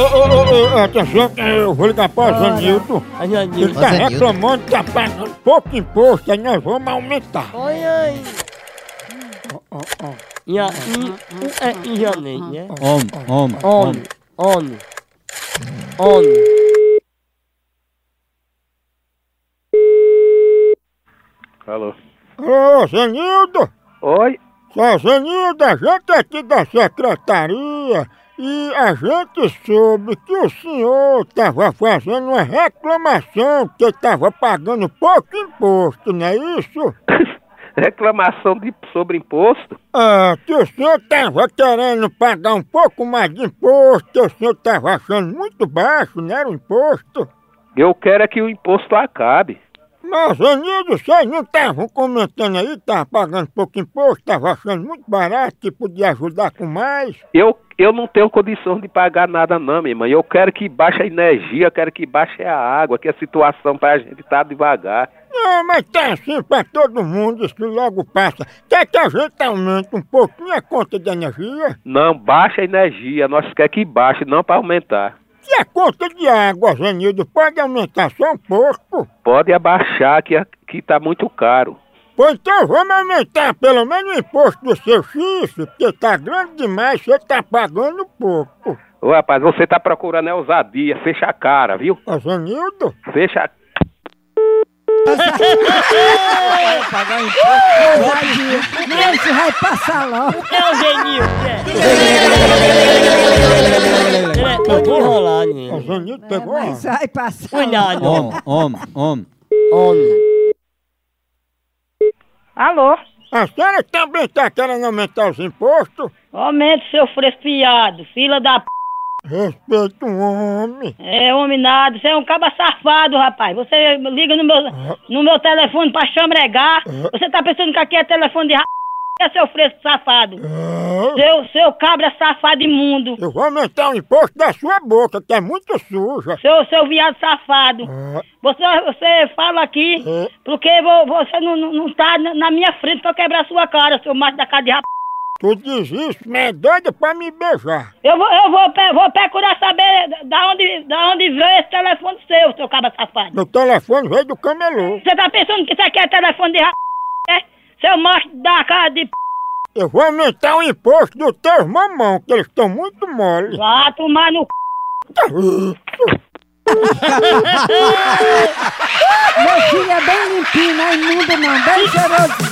Ei, atenção, que eu vou ligar para o Zanildo. A Ele tá Zanildo. reclamando que tá pagando pouco imposto, aí nós vamos aumentar. Oi, oi. Ja, i, u, é i janeiro, né? Homem, homem, On, on, on. Alô? Ô, Zanildo! Oi? Só Zanildo, a gente aqui da secretaria e a gente soube que o senhor estava fazendo uma reclamação que estava pagando pouco imposto, não é isso? Reclamação de, sobre imposto? Ah, que o senhor estava querendo pagar um pouco mais de imposto, que o senhor estava achando muito baixo, não era o imposto? Eu quero é que o imposto acabe. Mas, Anildo, vocês não estavam comentando aí, estavam pagando pouco imposto, estavam achando muito barato, que podia ajudar com mais? Eu, eu não tenho condição de pagar nada não, minha irmã. Eu quero que baixe a energia, quero que baixe a água, que a situação pra gente tá devagar. Não, mas tá assim pra todo mundo, isso logo passa. Quer que a gente aumente um pouquinho a conta de energia? Não, baixa a energia. Nós quer que baixe, não para aumentar. E a conta de água, Zanildo, pode aumentar só um pouco? Pode abaixar que, que tá muito caro. Pois então vamos aumentar pelo menos o imposto do seu chifre, porque tá grande demais, você tá pagando pouco. Ô rapaz, você tá procurando é ousadia. Fecha a cara, viu? Ô, Zanildo, Fecha a Pagar imposto. Não, isso vai passar logo. É o Genildo, é. Ele é? Zanildo É, pegou mas vai passar Cuidado, Homem, homem, homem. on. Alô? A senhora também tá querendo aumentar os impostos? Aumente seu fresfiado, fila da p. Respeita o homem. É homem nada, você é um caba safado, rapaz. Você liga no meu, no meu telefone pra chambregar. Você tá pensando que aqui é telefone de ra... é seu fresco safado. Ah, Seu, seu cabra safado imundo. Eu vou aumentar o imposto da sua boca, que é muito suja. Seu, seu viado safado. Ah, Você, você fala aqui É. porque vo- você não, não, não tá na minha frente pra quebrar sua cara, seu macho da cara de rap. tu diz isso, mas é doida pra me beijar. Eu vou, eu vou, vou procurar saber da onde, da onde veio esse telefone seu, seu cabra safado. Meu telefone veio do camelô. Você tá pensando que isso aqui é telefone de ra... é? Seu macho da cara de p... Eu vou aumentar o imposto dos teus mamão, que eles estão muito mole. Vá tomar no c... Meu filho é bem limpinho, não é imundo não, bem cheiroso.